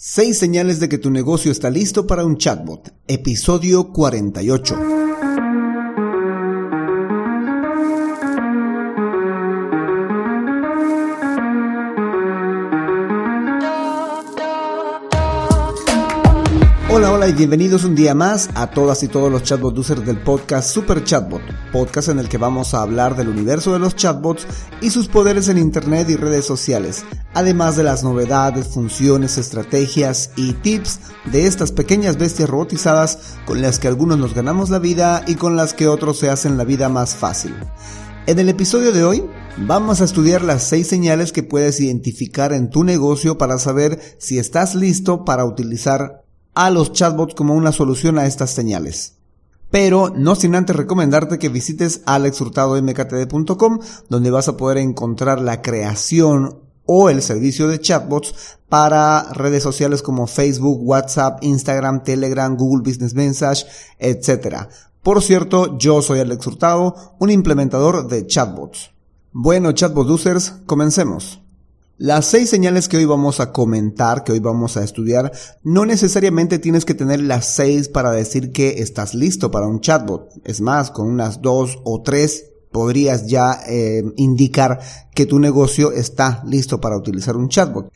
6 señales de que tu negocio está listo para un chatbot. Episodio 48. Hola, hola y bienvenidos un día más a todas y todos los chatbot users del podcast Super Chatbot, podcast en el que vamos a hablar del universo de los chatbots y sus poderes en internet y redes sociales, además de las novedades, funciones, estrategias y tips de estas pequeñas bestias robotizadas con las que algunos nos ganamos la vida y con las que otros se hacen la vida más fácil. En el episodio de hoy vamos a estudiar las 6 señales que puedes identificar en tu negocio para saber si estás listo para utilizar a los chatbots como una solución a estas señales. Pero no sin antes recomendarte que visites alexhurtadomktd.com donde vas a poder encontrar la creación o el servicio de chatbots para redes sociales como Facebook, WhatsApp, Instagram, Telegram, Google Business Message, etc. Por cierto, yo soy Alex Hurtado, un implementador de chatbots. Bueno, chatbot users, comencemos. Las seis señales que hoy vamos a comentar, que hoy vamos a estudiar, no necesariamente tienes que tener las seis para decir que estás listo para un chatbot. Es más, con unas dos o tres podrías ya eh, indicar que tu negocio está listo para utilizar un chatbot.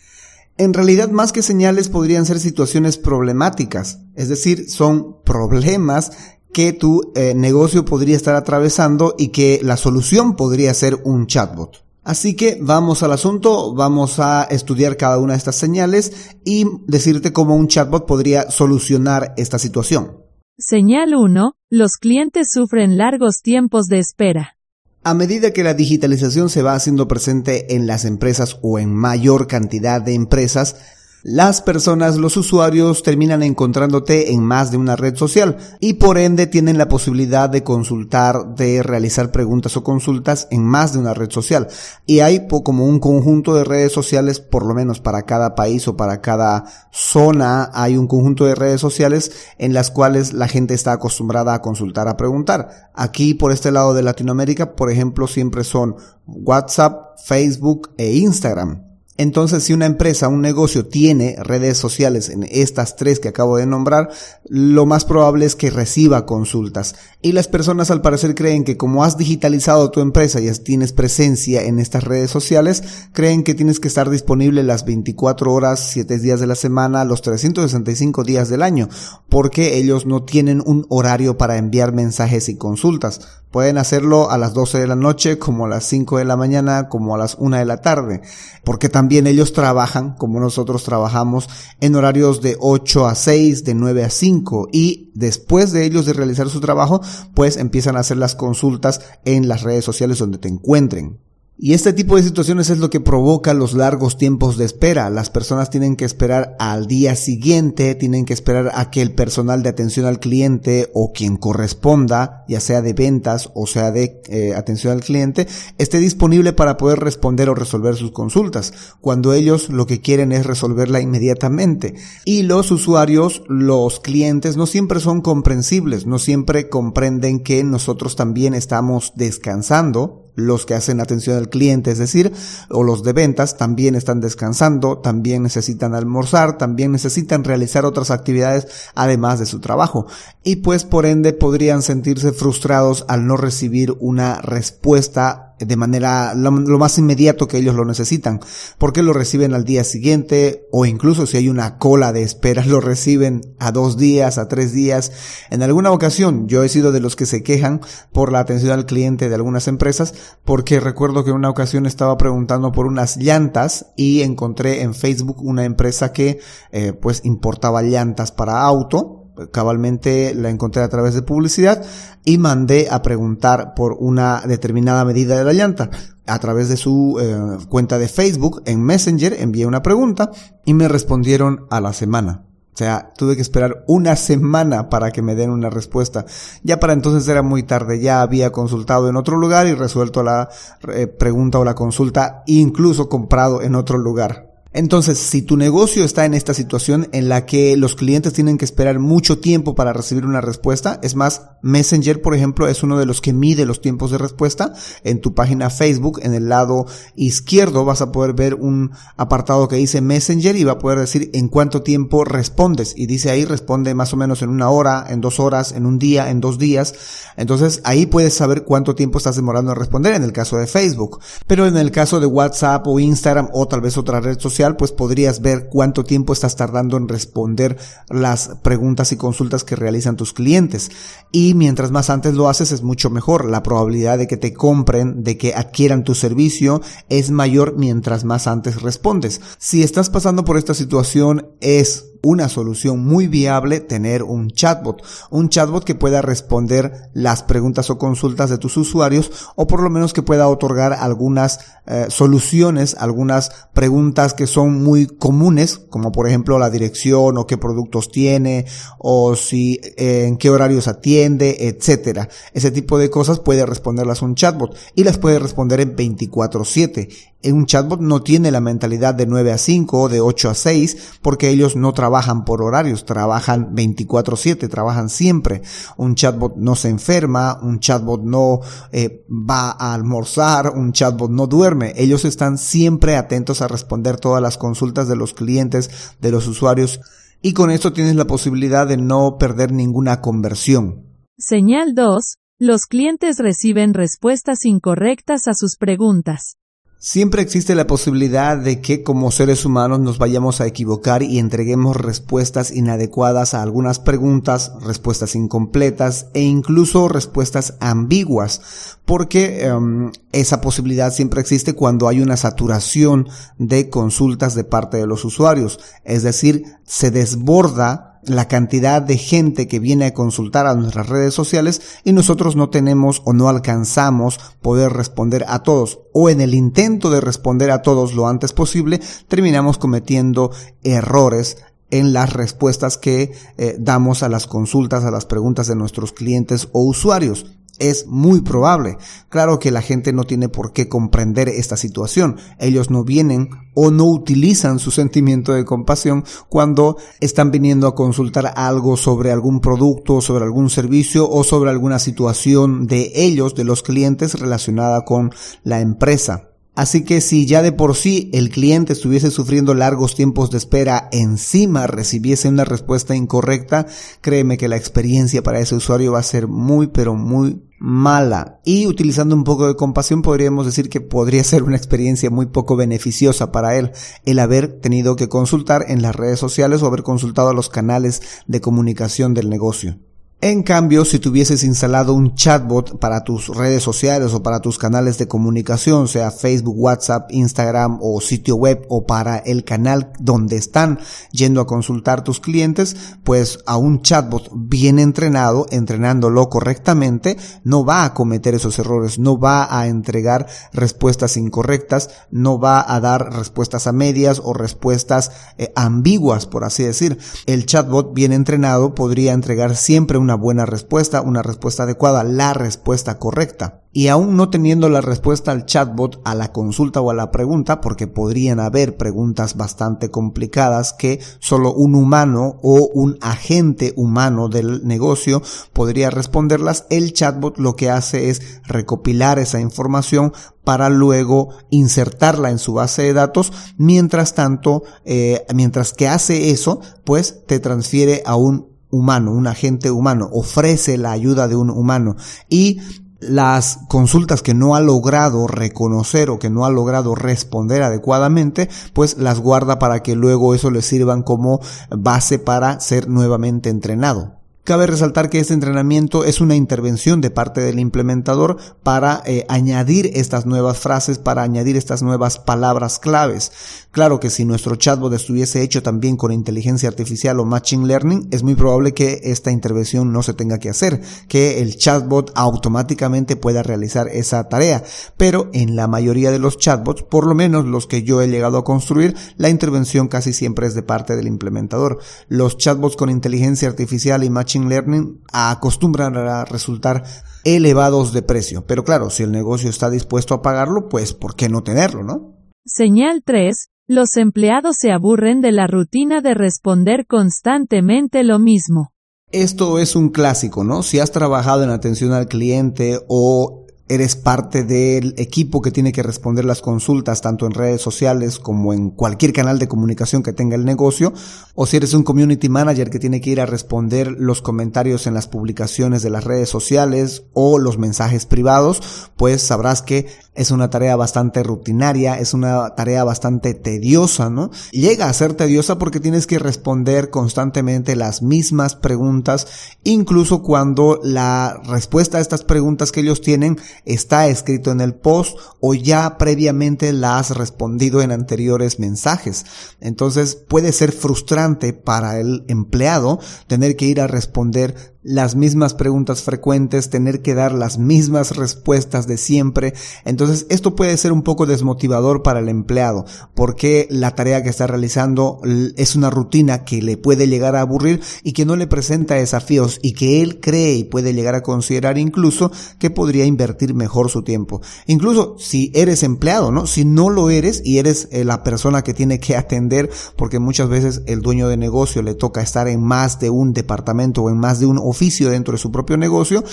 En realidad, más que señales, podrían ser situaciones problemáticas, es decir, son problemas que tu eh, negocio podría estar atravesando y que la solución podría ser un chatbot. Así que vamos al asunto, vamos a estudiar cada una de estas señales y decirte cómo un chatbot podría solucionar esta situación. Señal 1. Los clientes sufren largos tiempos de espera. A medida que la digitalización se va haciendo presente en las empresas o en mayor cantidad de empresas, las personas, los usuarios terminan encontrándote en más de una red social y por ende tienen la posibilidad de consultar, de realizar preguntas o consultas en más de una red social. Y hay como un conjunto de redes sociales, por lo menos para cada país o para cada zona, hay un conjunto de redes sociales en las cuales la gente está acostumbrada a consultar, a preguntar. Aquí por este lado de Latinoamérica, por ejemplo, siempre son WhatsApp, Facebook e Instagram. Entonces, si una empresa, un negocio tiene redes sociales en estas tres que acabo de nombrar, lo más probable es que reciba consultas. Y las personas al parecer creen que como has digitalizado tu empresa y tienes presencia en estas redes sociales, creen que tienes que estar disponible las 24 horas, 7 días de la semana, los 365 días del año, porque ellos no tienen un horario para enviar mensajes y consultas. Pueden hacerlo a las 12 de la noche, como a las 5 de la mañana, como a las 1 de la tarde, porque también ellos trabajan, como nosotros trabajamos, en horarios de 8 a 6, de 9 a 5, y después de ellos de realizar su trabajo, pues empiezan a hacer las consultas en las redes sociales donde te encuentren. Y este tipo de situaciones es lo que provoca los largos tiempos de espera. Las personas tienen que esperar al día siguiente, tienen que esperar a que el personal de atención al cliente o quien corresponda, ya sea de ventas o sea de eh, atención al cliente, esté disponible para poder responder o resolver sus consultas, cuando ellos lo que quieren es resolverla inmediatamente. Y los usuarios, los clientes, no siempre son comprensibles, no siempre comprenden que nosotros también estamos descansando los que hacen atención al cliente, es decir, o los de ventas, también están descansando, también necesitan almorzar, también necesitan realizar otras actividades además de su trabajo. Y pues por ende podrían sentirse frustrados al no recibir una respuesta de manera lo, más inmediato que ellos lo necesitan, porque lo reciben al día siguiente o incluso si hay una cola de espera lo reciben a dos días, a tres días. En alguna ocasión yo he sido de los que se quejan por la atención al cliente de algunas empresas, porque recuerdo que en una ocasión estaba preguntando por unas llantas y encontré en Facebook una empresa que eh, pues importaba llantas para auto cabalmente la encontré a través de publicidad y mandé a preguntar por una determinada medida de la llanta. A través de su eh, cuenta de Facebook en Messenger envié una pregunta y me respondieron a la semana. O sea, tuve que esperar una semana para que me den una respuesta. Ya para entonces era muy tarde, ya había consultado en otro lugar y resuelto la eh, pregunta o la consulta, incluso comprado en otro lugar. Entonces, si tu negocio está en esta situación en la que los clientes tienen que esperar mucho tiempo para recibir una respuesta, es más, Messenger, por ejemplo, es uno de los que mide los tiempos de respuesta. En tu página Facebook, en el lado izquierdo, vas a poder ver un apartado que dice Messenger y va a poder decir en cuánto tiempo respondes. Y dice ahí, responde más o menos en una hora, en dos horas, en un día, en dos días. Entonces, ahí puedes saber cuánto tiempo estás demorando en responder en el caso de Facebook. Pero en el caso de WhatsApp o Instagram o tal vez otra red social, pues podrías ver cuánto tiempo estás tardando en responder las preguntas y consultas que realizan tus clientes. Y mientras más antes lo haces es mucho mejor. La probabilidad de que te compren, de que adquieran tu servicio es mayor mientras más antes respondes. Si estás pasando por esta situación es una solución muy viable tener un chatbot, un chatbot que pueda responder las preguntas o consultas de tus usuarios o por lo menos que pueda otorgar algunas eh, soluciones, algunas preguntas que son muy comunes, como por ejemplo la dirección o qué productos tiene o si eh, en qué horarios atiende, etcétera. Ese tipo de cosas puede responderlas un chatbot y las puede responder en 24/7 un chatbot no tiene la mentalidad de 9 a 5 o de 8 a 6 porque ellos no trabajan por horarios, trabajan 24/7, trabajan siempre. Un chatbot no se enferma, un chatbot no eh, va a almorzar, un chatbot no duerme. Ellos están siempre atentos a responder todas las consultas de los clientes, de los usuarios y con esto tienes la posibilidad de no perder ninguna conversión. Señal 2. Los clientes reciben respuestas incorrectas a sus preguntas. Siempre existe la posibilidad de que como seres humanos nos vayamos a equivocar y entreguemos respuestas inadecuadas a algunas preguntas, respuestas incompletas e incluso respuestas ambiguas, porque em, esa posibilidad siempre existe cuando hay una saturación de consultas de parte de los usuarios, es decir, se desborda la cantidad de gente que viene a consultar a nuestras redes sociales y nosotros no tenemos o no alcanzamos poder responder a todos. O en el intento de responder a todos lo antes posible terminamos cometiendo errores en las respuestas que eh, damos a las consultas, a las preguntas de nuestros clientes o usuarios es muy probable. Claro que la gente no tiene por qué comprender esta situación. Ellos no vienen o no utilizan su sentimiento de compasión cuando están viniendo a consultar algo sobre algún producto, sobre algún servicio o sobre alguna situación de ellos, de los clientes relacionada con la empresa. Así que si ya de por sí el cliente estuviese sufriendo largos tiempos de espera, encima recibiese una respuesta incorrecta, créeme que la experiencia para ese usuario va a ser muy pero muy mala. Y utilizando un poco de compasión podríamos decir que podría ser una experiencia muy poco beneficiosa para él el haber tenido que consultar en las redes sociales o haber consultado a los canales de comunicación del negocio. En cambio, si tuvieses instalado un chatbot para tus redes sociales o para tus canales de comunicación, sea Facebook, WhatsApp, Instagram o sitio web o para el canal donde están yendo a consultar tus clientes, pues a un chatbot bien entrenado, entrenándolo correctamente, no va a cometer esos errores, no va a entregar respuestas incorrectas, no va a dar respuestas a medias o respuestas eh, ambiguas, por así decir. El chatbot bien entrenado podría entregar siempre una buena respuesta, una respuesta adecuada, la respuesta correcta. Y aún no teniendo la respuesta al chatbot a la consulta o a la pregunta, porque podrían haber preguntas bastante complicadas que solo un humano o un agente humano del negocio podría responderlas, el chatbot lo que hace es recopilar esa información para luego insertarla en su base de datos. Mientras tanto, eh, mientras que hace eso, pues te transfiere a un humano, un agente humano, ofrece la ayuda de un humano y las consultas que no ha logrado reconocer o que no ha logrado responder adecuadamente, pues las guarda para que luego eso le sirvan como base para ser nuevamente entrenado. Cabe resaltar que este entrenamiento es una intervención de parte del implementador para eh, añadir estas nuevas frases, para añadir estas nuevas palabras claves. Claro que si nuestro chatbot estuviese hecho también con inteligencia artificial o machine learning, es muy probable que esta intervención no se tenga que hacer, que el chatbot automáticamente pueda realizar esa tarea. Pero en la mayoría de los chatbots, por lo menos los que yo he llegado a construir, la intervención casi siempre es de parte del implementador. Los chatbots con inteligencia artificial y machine Learning acostumbran a resultar elevados de precio. Pero claro, si el negocio está dispuesto a pagarlo, pues ¿por qué no tenerlo, no? Señal 3. Los empleados se aburren de la rutina de responder constantemente lo mismo. Esto es un clásico, ¿no? Si has trabajado en atención al cliente o eres parte del equipo que tiene que responder las consultas tanto en redes sociales como en cualquier canal de comunicación que tenga el negocio, o si eres un community manager que tiene que ir a responder los comentarios en las publicaciones de las redes sociales o los mensajes privados, pues sabrás que es una tarea bastante rutinaria, es una tarea bastante tediosa, ¿no? Llega a ser tediosa porque tienes que responder constantemente las mismas preguntas, incluso cuando la respuesta a estas preguntas que ellos tienen está escrito en el post o ya previamente la has respondido en anteriores mensajes. Entonces puede ser frustrante para el empleado tener que ir a responder las mismas preguntas frecuentes, tener que dar las mismas respuestas de siempre. Entonces esto puede ser un poco desmotivador para el empleado porque la tarea que está realizando es una rutina que le puede llegar a aburrir y que no le presenta desafíos y que él cree y puede llegar a considerar incluso que podría invertir mejor su tiempo. Incluso si eres empleado, ¿no? Si no lo eres y eres eh, la persona que tiene que atender porque muchas veces el dueño de negocio le toca estar en más de un departamento o en más de un oficio dentro de su propio negocio,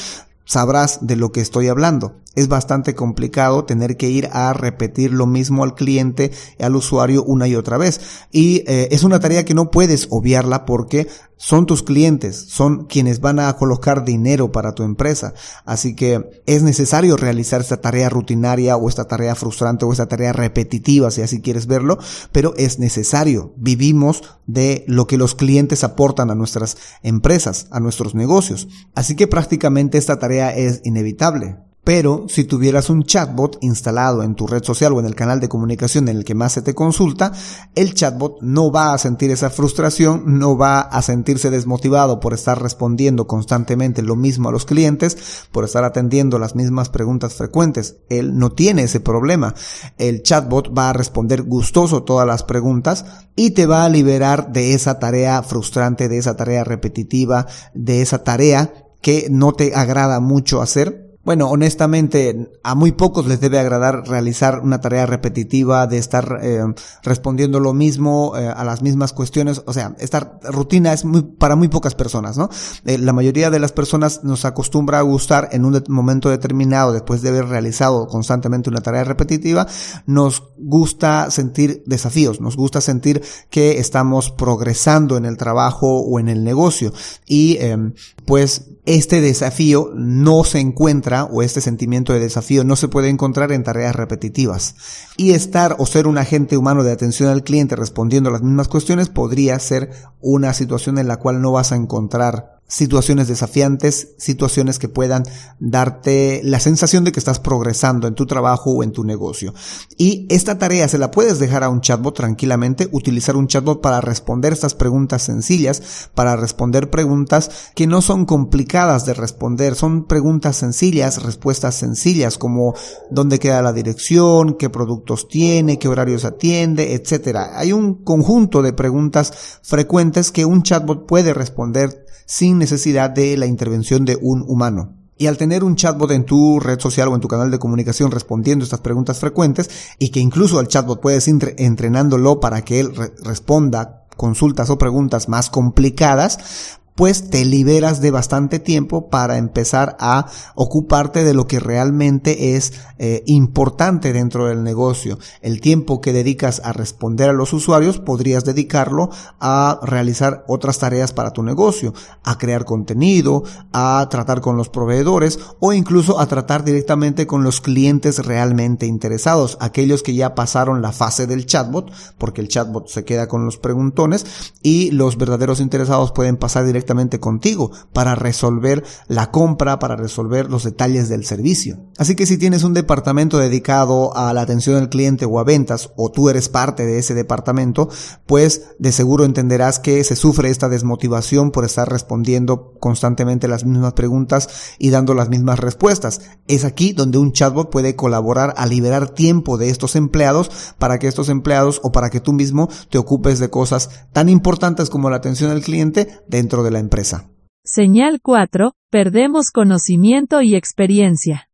sabrás de lo que estoy hablando. Es bastante complicado tener que ir a repetir lo mismo al cliente, al usuario una y otra vez. Y eh, es una tarea que no puedes obviarla porque son tus clientes, son quienes van a colocar dinero para tu empresa. Así que es necesario realizar esta tarea rutinaria o esta tarea frustrante o esta tarea repetitiva, si así quieres verlo, pero es necesario. Vivimos de lo que los clientes aportan a nuestras empresas, a nuestros negocios. Así que prácticamente esta tarea es inevitable. Pero si tuvieras un chatbot instalado en tu red social o en el canal de comunicación en el que más se te consulta, el chatbot no va a sentir esa frustración, no va a sentirse desmotivado por estar respondiendo constantemente lo mismo a los clientes, por estar atendiendo las mismas preguntas frecuentes. Él no tiene ese problema. El chatbot va a responder gustoso todas las preguntas y te va a liberar de esa tarea frustrante, de esa tarea repetitiva, de esa tarea que no te agrada mucho hacer bueno, honestamente, a muy pocos les debe agradar realizar una tarea repetitiva de estar eh, respondiendo lo mismo eh, a las mismas cuestiones. O sea, esta rutina es muy, para muy pocas personas, ¿no? Eh, la mayoría de las personas nos acostumbra a gustar en un momento determinado, después de haber realizado constantemente una tarea repetitiva, nos gusta sentir desafíos, nos gusta sentir que estamos progresando en el trabajo o en el negocio. Y em, pues este desafío no se encuentra o este sentimiento de desafío no se puede encontrar en tareas repetitivas. Y estar o ser un agente humano de atención al cliente respondiendo a las mismas cuestiones podría ser una situación en la cual no vas a encontrar situaciones desafiantes, situaciones que puedan darte la sensación de que estás progresando en tu trabajo o en tu negocio. Y esta tarea se la puedes dejar a un chatbot tranquilamente, utilizar un chatbot para responder estas preguntas sencillas, para responder preguntas que no son complicadas de responder, son preguntas sencillas, respuestas sencillas como dónde queda la dirección, qué productos tiene, qué horarios atiende, etcétera. Hay un conjunto de preguntas frecuentes que un chatbot puede responder sin necesidad de la intervención de un humano. Y al tener un chatbot en tu red social o en tu canal de comunicación respondiendo estas preguntas frecuentes y que incluso al chatbot puedes ir entrenándolo para que él responda consultas o preguntas más complicadas, pues te liberas de bastante tiempo para empezar a ocuparte de lo que realmente es eh, importante dentro del negocio. El tiempo que dedicas a responder a los usuarios podrías dedicarlo a realizar otras tareas para tu negocio, a crear contenido, a tratar con los proveedores o incluso a tratar directamente con los clientes realmente interesados, aquellos que ya pasaron la fase del chatbot, porque el chatbot se queda con los preguntones y los verdaderos interesados pueden pasar directamente contigo para resolver la compra, para resolver los detalles del servicio. Así que si tienes un departamento dedicado a la atención al cliente o a ventas, o tú eres parte de ese departamento, pues de seguro entenderás que se sufre esta desmotivación por estar respondiendo constantemente las mismas preguntas y dando las mismas respuestas. Es aquí donde un chatbot puede colaborar a liberar tiempo de estos empleados para que estos empleados o para que tú mismo te ocupes de cosas tan importantes como la atención al cliente dentro de la empresa. Señal 4. Perdemos conocimiento y experiencia.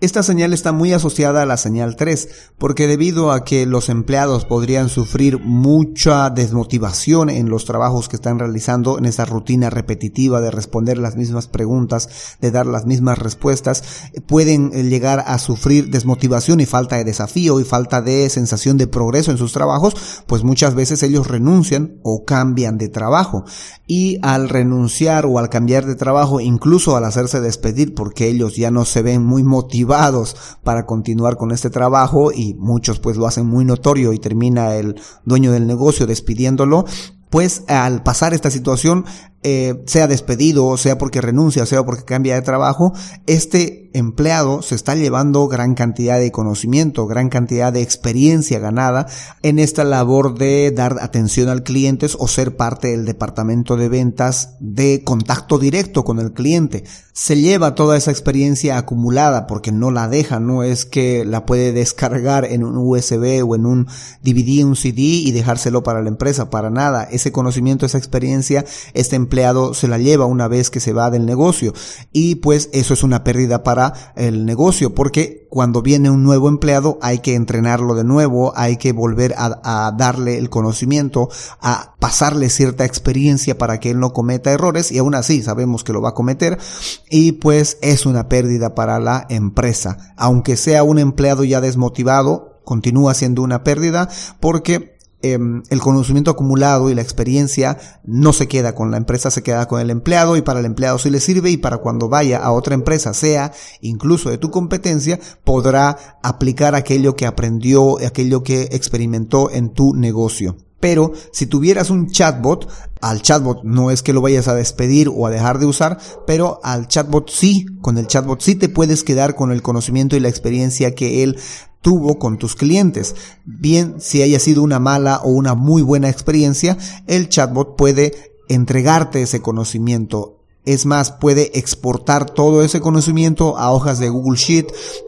Esta señal está muy asociada a la señal 3, porque debido a que los empleados podrían sufrir mucha desmotivación en los trabajos que están realizando, en esa rutina repetitiva de responder las mismas preguntas, de dar las mismas respuestas, pueden llegar a sufrir desmotivación y falta de desafío y falta de sensación de progreso en sus trabajos, pues muchas veces ellos renuncian o cambian de trabajo. Y al renunciar o al cambiar de trabajo, incluso al hacerse despedir porque ellos ya no se ven muy motivados, para continuar con este trabajo y muchos pues lo hacen muy notorio y termina el dueño del negocio despidiéndolo, pues al pasar esta situación eh, sea despedido, sea porque renuncia, sea porque cambia de trabajo, este empleado se está llevando gran cantidad de conocimiento, gran cantidad de experiencia ganada en esta labor de dar atención al cliente o ser parte del departamento de ventas de contacto directo con el cliente. Se lleva toda esa experiencia acumulada porque no la deja, no es que la puede descargar en un USB o en un DVD, un CD y dejárselo para la empresa, para nada. Ese conocimiento, esa experiencia, este empleado se la lleva una vez que se va del negocio y pues eso es una pérdida para el negocio porque cuando viene un nuevo empleado hay que entrenarlo de nuevo, hay que volver a, darle el conocimiento, a pasarle cierta experiencia para que él no cometa errores y aún así sabemos que lo va a cometer y pues es una pérdida para la empresa. Aunque sea un empleado ya desmotivado, continúa siendo una pérdida porque Em, el conocimiento acumulado y la experiencia no se queda con la empresa, se queda con el empleado y para el empleado sí le sirve y para cuando vaya a otra empresa, sea incluso de tu competencia, podrá aplicar aquello que aprendió, aquello que experimentó en tu negocio. Pero si tuvieras un chatbot, al chatbot no es que lo vayas a despedir o a dejar de usar, pero al chatbot sí, con el chatbot sí te puedes quedar con el conocimiento y la experiencia que él tuvo con tus clientes. Bien, si haya sido una mala o una muy buena experiencia, el chatbot puede entregarte ese conocimiento. Es más, puede exportar todo ese conocimiento a hojas de Google Sheet,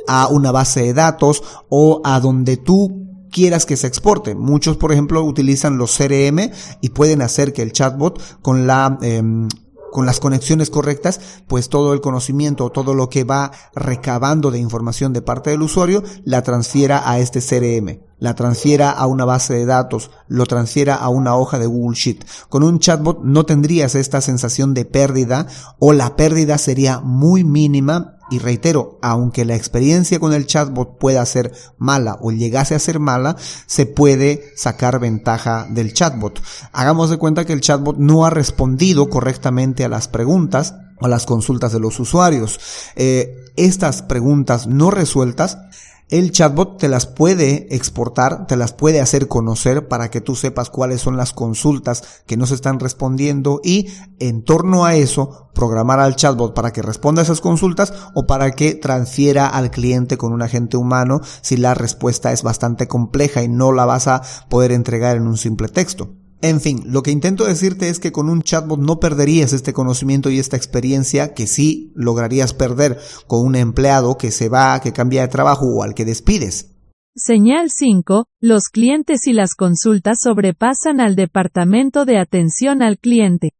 a una base de datos o a donde tú quieras que se exporte. Muchos, por ejemplo, utilizan los CRM y pueden hacer que el chatbot con la em, con las conexiones correctas, pues todo el conocimiento, todo lo que va recabando de información de parte del usuario, la transfiera a este CRM, la transfiera a una base de datos, lo transfiera a una hoja de Google Sheet. Con un chatbot no tendrías esta sensación de pérdida o la pérdida sería muy mínima y reitero, aunque la experiencia con el chatbot pueda ser mala o llegase a ser mala, se puede sacar ventaja del chatbot. Hagamos de cuenta que el chatbot no ha respondido correctamente a las preguntas o a las consultas de los usuarios. Eh, estas preguntas no resueltas el chatbot te las puede exportar, te las puede hacer conocer para que tú sepas cuáles son las consultas que no se están respondiendo y en torno a eso programar al chatbot para que responda a esas consultas o para que transfiera al cliente con un agente humano si la respuesta es bastante compleja y no la vas a poder entregar en un simple texto. En fin, lo que intento decirte es que con un chatbot no perderías este conocimiento y esta experiencia que sí lograrías perder con un empleado que se va, que cambia de trabajo o al que despides. Señal 5. Los clientes y las consultas sobrepasan al departamento de atención al cliente.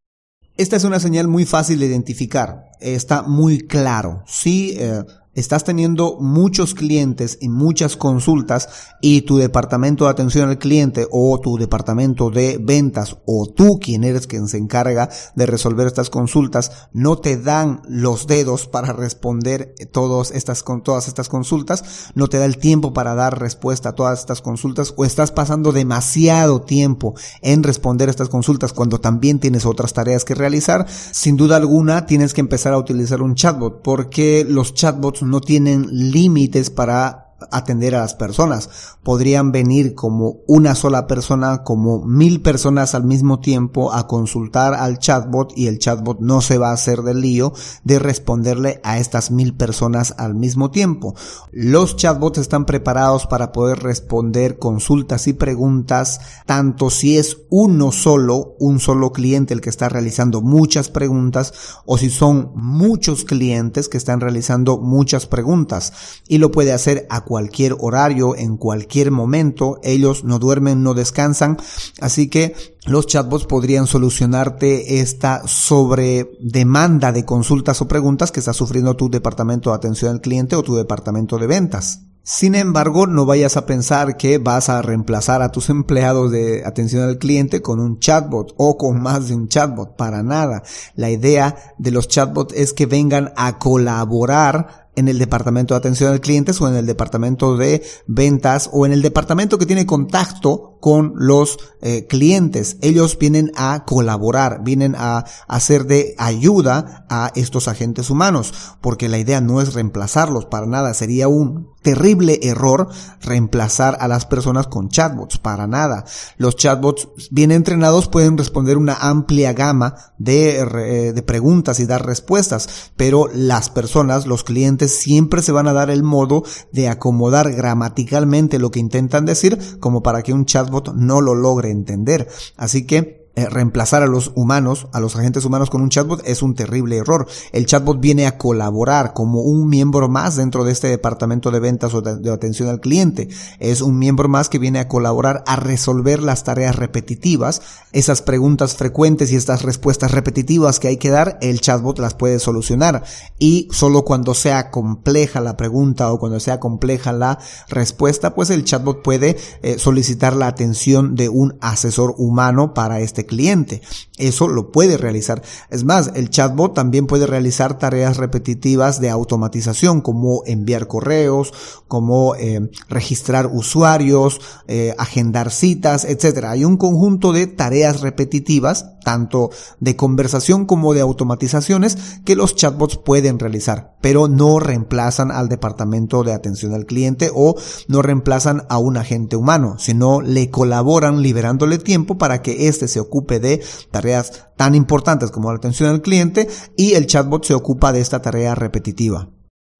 Esta es una señal muy fácil de identificar. Está muy claro. Sí, eh, estás teniendo muchos clientes y muchas consultas y tu departamento de atención al cliente o tu departamento de ventas o tú quien eres quien se encarga de resolver estas consultas no te dan los dedos para responder todas estas, todas estas consultas, no te da el tiempo para dar respuesta a todas estas consultas o estás pasando demasiado tiempo en responder estas consultas cuando también tienes otras tareas que realizar, sin duda alguna tienes que empezar a utilizar un chatbot porque los chatbots no tienen límites para atender a las personas. Podrían venir como una sola persona, como mil personas al mismo tiempo a consultar al chatbot y el chatbot no se va a hacer del lío de responderle a estas mil personas al mismo tiempo. Los chatbots están preparados para poder responder consultas y preguntas, tanto si es uno solo, un solo cliente el que está realizando muchas preguntas, o si son muchos clientes que están realizando muchas preguntas. Y lo puede hacer a cualquier horario, en cualquier momento. Ellos no duermen, no descansan. Así que los chatbots podrían solucionarte esta sobredemanda de consultas o preguntas que está sufriendo tu departamento de atención al cliente o tu departamento de ventas. Sin embargo, no vayas a pensar que vas a reemplazar a tus empleados de atención al cliente con un chatbot o con más de un chatbot. Para nada. La idea de los chatbots es que vengan a colaborar en el departamento de atención al cliente o en el departamento de ventas o en el departamento que tiene contacto con los eh, clientes. Ellos vienen a colaborar, vienen a hacer de ayuda a estos agentes humanos, porque la idea no es reemplazarlos para nada. Sería un terrible error reemplazar a las personas con chatbots, para nada. Los chatbots bien entrenados pueden responder una amplia gama de, eh, de preguntas y dar respuestas, pero las personas, los clientes, siempre se van a dar el modo de acomodar gramaticalmente lo que intentan decir como para que un chatbot no lo logre entender. Así que eh, reemplazar a los humanos, a los agentes humanos con un chatbot es un terrible error. El chatbot viene a colaborar como un miembro más dentro de este departamento de ventas o de, atención al cliente. Es un miembro más que viene a colaborar a resolver las tareas repetitivas, esas preguntas frecuentes y estas respuestas repetitivas que hay que dar, el chatbot las puede solucionar. Y solo cuando sea compleja la pregunta o cuando sea compleja la respuesta, pues el chatbot puede eh, solicitar la atención de un asesor humano para este cliente. Eso lo puede realizar. Es más, el chatbot también puede realizar tareas repetitivas de automatización como enviar correos, como eh, registrar usuarios, eh, agendar citas, etc. Hay un conjunto de tareas repetitivas, tanto de conversación como de automatizaciones, que los chatbots pueden realizar, pero no reemplazan al departamento de atención al cliente o no reemplazan a un agente humano, sino le colaboran liberándole tiempo para que éste se ocupe de tareas tan importantes como la atención al cliente y el chatbot se ocupa de esta tarea repetitiva.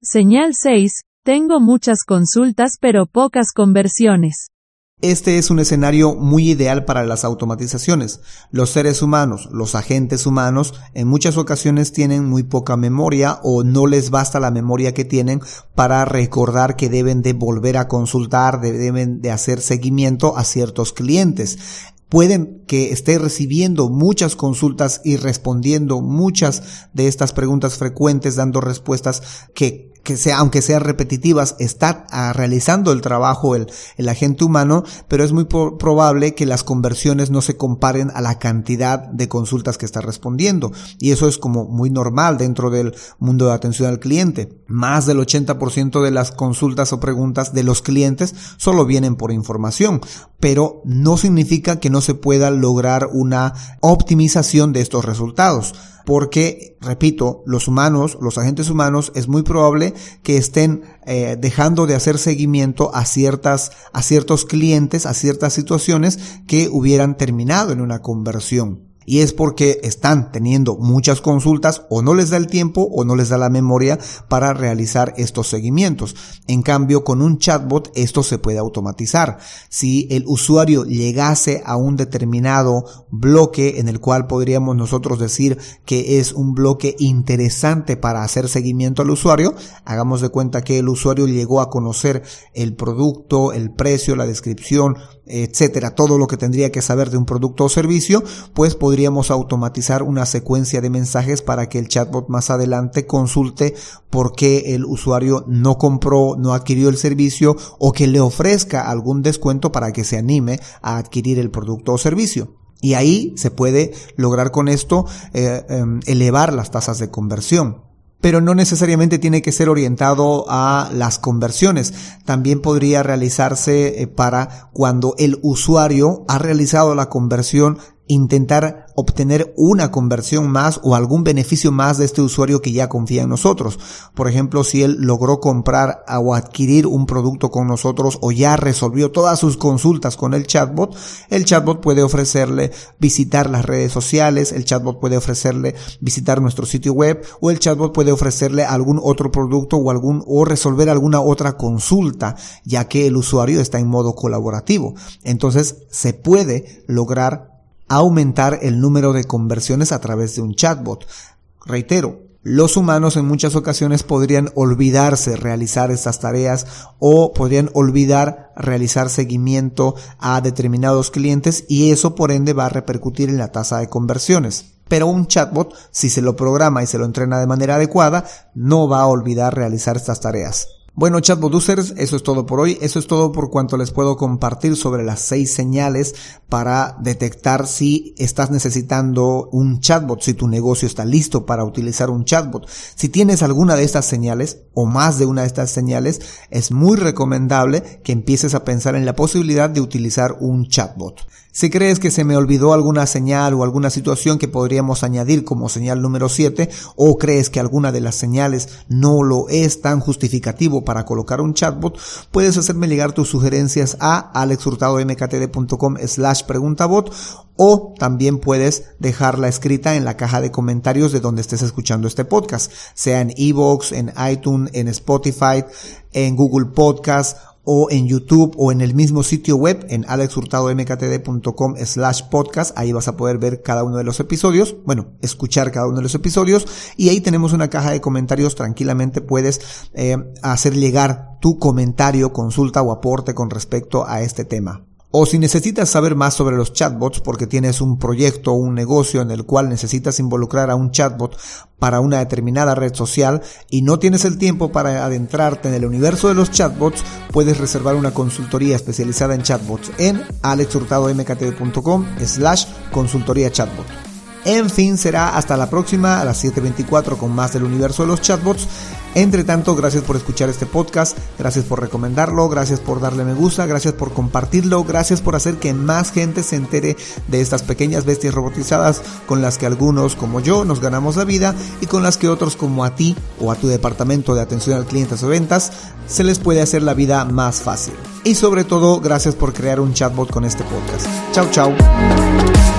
Señal 6. Tengo muchas consultas pero pocas conversiones. Este es un escenario muy ideal para las automatizaciones. Los seres humanos, los agentes humanos, en muchas ocasiones tienen muy poca memoria o no les basta la memoria que tienen para recordar que deben de volver a consultar, deben de hacer seguimiento a ciertos clientes pueden que esté recibiendo muchas consultas y respondiendo muchas de estas preguntas frecuentes, dando respuestas que que sea, aunque sean repetitivas, está ah, realizando el trabajo el, el, agente humano, pero es muy probable que las conversiones no se comparen a la cantidad de consultas que está respondiendo. Y eso es como muy normal dentro del mundo de atención al cliente. Más del 80% de las consultas o preguntas de los clientes solo vienen por información, pero no significa que no se pueda lograr una optimización de estos resultados porque, repito, los humanos, los agentes humanos, es muy probable que estén eh, dejando de hacer seguimiento a ciertas, a ciertos clientes, a ciertas situaciones que hubieran terminado en una conversión. Y es porque están teniendo muchas consultas o no les da el tiempo o no les da la memoria para realizar estos seguimientos. En cambio, con un chatbot esto se puede automatizar. Si el usuario llegase a un determinado bloque en el cual podríamos nosotros decir que es un bloque interesante para hacer seguimiento al usuario, hagamos de cuenta que el usuario llegó a conocer el producto, el precio, la descripción, etcétera, todo lo que tendría que saber de un producto o servicio, pues podríamos automatizar una secuencia de mensajes para que el chatbot más adelante consulte por qué el usuario no compró, no adquirió el servicio o que le ofrezca algún descuento para que se anime a adquirir el producto o servicio. Y ahí se puede lograr con esto eh, em, elevar las tasas de conversión pero no necesariamente tiene que ser orientado a las conversiones. También podría realizarse eh, para cuando el usuario ha realizado la conversión intentar obtener una conversión más o algún beneficio más de este usuario que ya confía en nosotros. Por ejemplo, si él logró comprar o adquirir un producto con nosotros o ya resolvió todas sus consultas con el chatbot, el chatbot puede ofrecerle visitar las redes sociales, el chatbot puede ofrecerle visitar nuestro sitio web o el chatbot puede ofrecerle algún otro producto o algún o resolver alguna otra consulta, ya que el usuario está en modo colaborativo. Entonces, se puede lograr aumentar el número de conversiones a través de un chatbot. Reitero, los humanos en muchas ocasiones podrían olvidarse realizar estas tareas o podrían olvidar realizar seguimiento a determinados clientes y eso por ende va a repercutir en la tasa de conversiones. Pero un chatbot, si se lo programa y se lo entrena de manera adecuada, no va a olvidar realizar estas tareas. Bueno, chatbot users, eso es todo por hoy. Eso es todo por cuanto les puedo compartir sobre las seis señales para detectar si estás necesitando un chatbot, si tu negocio está listo para utilizar un chatbot. Si tienes alguna de estas señales o más de una de estas señales, es muy recomendable que empieces a pensar en la posibilidad de utilizar un chatbot. Si crees que se me olvidó alguna señal o alguna situación que podríamos añadir como señal número 7 o crees que alguna de las señales no lo es tan justificativo para colocar un chatbot, puedes hacerme llegar tus sugerencias a alexhurtadomktd.com slash preguntabot o también puedes dejarla escrita en la caja de comentarios de donde estés escuchando este podcast, sea en Evox, en iTunes, en Spotify, en Google Podcast o en YouTube o en el mismo sitio web en alexhurtadomktd.com slash podcast. Ahí vas a poder ver cada uno de los episodios, bueno, escuchar cada uno de los episodios y ahí tenemos una caja de comentarios. Tranquilamente puedes eh, hacer llegar tu comentario, consulta o aporte con respecto a este tema. O si necesitas saber más sobre los chatbots porque tienes un proyecto o un negocio en el cual necesitas involucrar a un chatbot para una determinada red social y no tienes el tiempo para adentrarte en el universo de los chatbots, puedes reservar una consultoría especializada en chatbots en alexhurtadomktv.com slash consultoría chatbot. En fin, será hasta la próxima a las 7.24 con más del universo de los chatbots. Entre tanto, gracias por escuchar este podcast, gracias por recomendarlo, gracias por darle me gusta, gracias por compartirlo, gracias por hacer que más gente se entere de estas pequeñas bestias robotizadas con las que algunos como yo nos ganamos la vida y con las que otros como a ti o a tu departamento de atención al cliente o ventas se les puede hacer la vida más fácil. Y sobre todo, gracias por crear un chatbot con este podcast. Chao, chao.